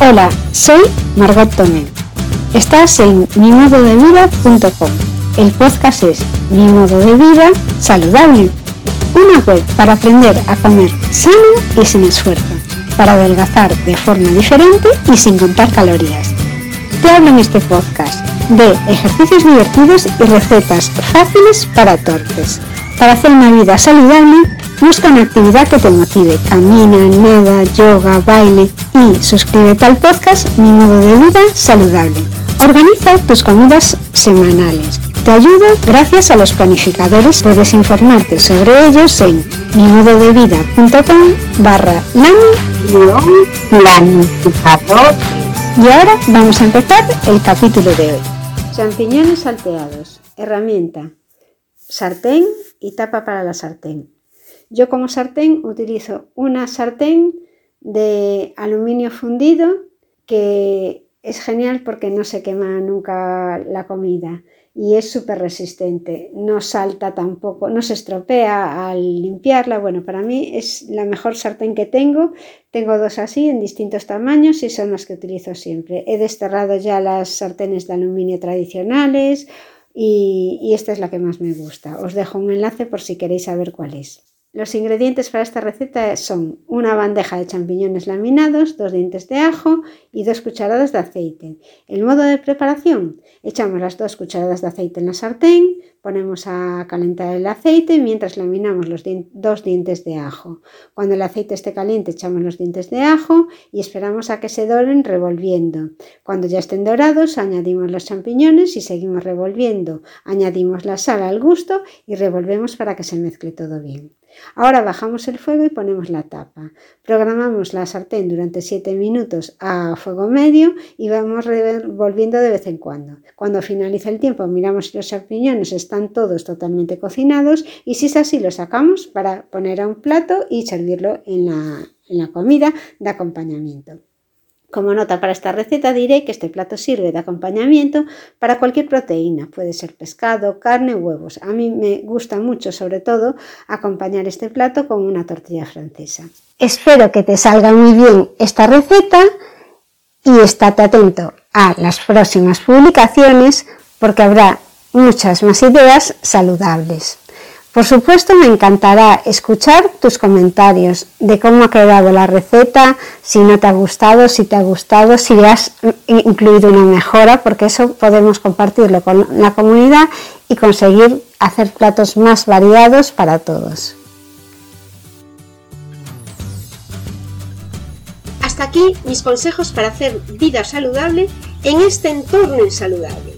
Hola, soy Margot Tomé. Estás en mimododevida.com. El podcast es Mi modo de vida saludable. Una web para aprender a comer sano y sin esfuerzo, para adelgazar de forma diferente y sin contar calorías. Te hablo en este podcast de ejercicios divertidos y recetas fáciles para torpes. Para hacer una vida saludable, busca una actividad que te motive. Camina, nada, yoga, baile y suscríbete al podcast Mi modo de vida saludable. Organiza tus comidas semanales. Te ayudo gracias a los planificadores. Puedes informarte sobre ellos en mimododevida.com barra planificador. Y ahora vamos a empezar el capítulo de hoy. Champiñones salteados. Herramienta. Sartén y tapa para la sartén. Yo como sartén utilizo una sartén de aluminio fundido que es genial porque no se quema nunca la comida y es súper resistente, no salta tampoco, no se estropea al limpiarla. Bueno, para mí es la mejor sartén que tengo. Tengo dos así en distintos tamaños y son las que utilizo siempre. He desterrado ya las sartenes de aluminio tradicionales y, y esta es la que más me gusta. Os dejo un enlace por si queréis saber cuál es. Los ingredientes para esta receta son una bandeja de champiñones laminados, dos dientes de ajo y dos cucharadas de aceite. El modo de preparación, echamos las dos cucharadas de aceite en la sartén, ponemos a calentar el aceite mientras laminamos los dos dientes de ajo. Cuando el aceite esté caliente echamos los dientes de ajo y esperamos a que se doren revolviendo. Cuando ya estén dorados añadimos los champiñones y seguimos revolviendo. Añadimos la sal al gusto y revolvemos para que se mezcle todo bien. Ahora bajamos el fuego y ponemos la tapa. Programamos la sartén durante 7 minutos a fuego medio y vamos revolviendo de vez en cuando. Cuando finaliza el tiempo miramos si los champiñones están todos totalmente cocinados y si es así lo sacamos para poner a un plato y servirlo en la, en la comida de acompañamiento. Como nota para esta receta diré que este plato sirve de acompañamiento para cualquier proteína, puede ser pescado, carne, huevos. A mí me gusta mucho sobre todo acompañar este plato con una tortilla francesa. Espero que te salga muy bien esta receta y estate atento a las próximas publicaciones porque habrá muchas más ideas saludables. Por supuesto, me encantará escuchar tus comentarios de cómo ha quedado la receta, si no te ha gustado, si te ha gustado, si has incluido una mejora, porque eso podemos compartirlo con la comunidad y conseguir hacer platos más variados para todos. Hasta aquí mis consejos para hacer vida saludable en este entorno insaludable.